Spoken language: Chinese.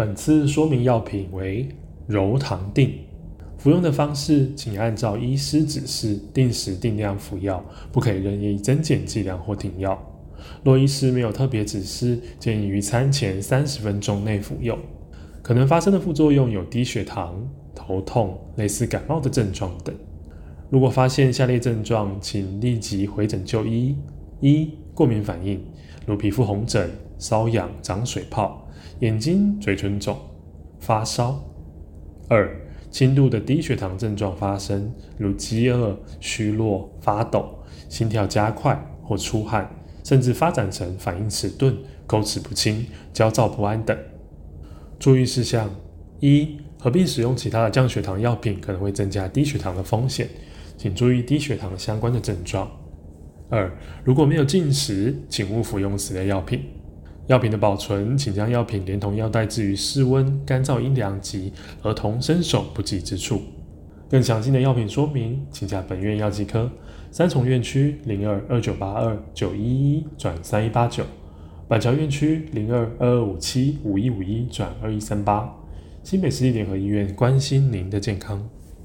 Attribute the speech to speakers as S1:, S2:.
S1: 本次说明药品为柔糖定，服用的方式请按照医师指示定时定量服药，不可以任意增减剂量或停药。若医师没有特别指示，建议于餐前三十分钟内服用。可能发生的副作用有低血糖、头痛、类似感冒的症状等。如果发现下列症状，请立即回诊就医：一、过敏反应，如皮肤红疹、瘙痒、长水泡、眼睛、嘴唇肿、发烧；二、轻度的低血糖症状发生，如饥饿、虚弱、发抖、心跳加快或出汗，甚至发展成反应迟钝、口齿不清、焦躁不安等。注意事项：一、合并使用其他的降血糖药品可能会增加低血糖的风险，请注意低血糖相关的症状。二、如果没有禁食，请勿服用此类药品。药品的保存，请将药品连同药袋置于室温、干燥、阴凉及儿童伸手不及之处。更详细的药品说明，请加本院药剂科三重院区零二二九八二九一一转三一八九。板桥院区零二二二五七五一五一转二一三八，新北市立联合医院关心您的健康。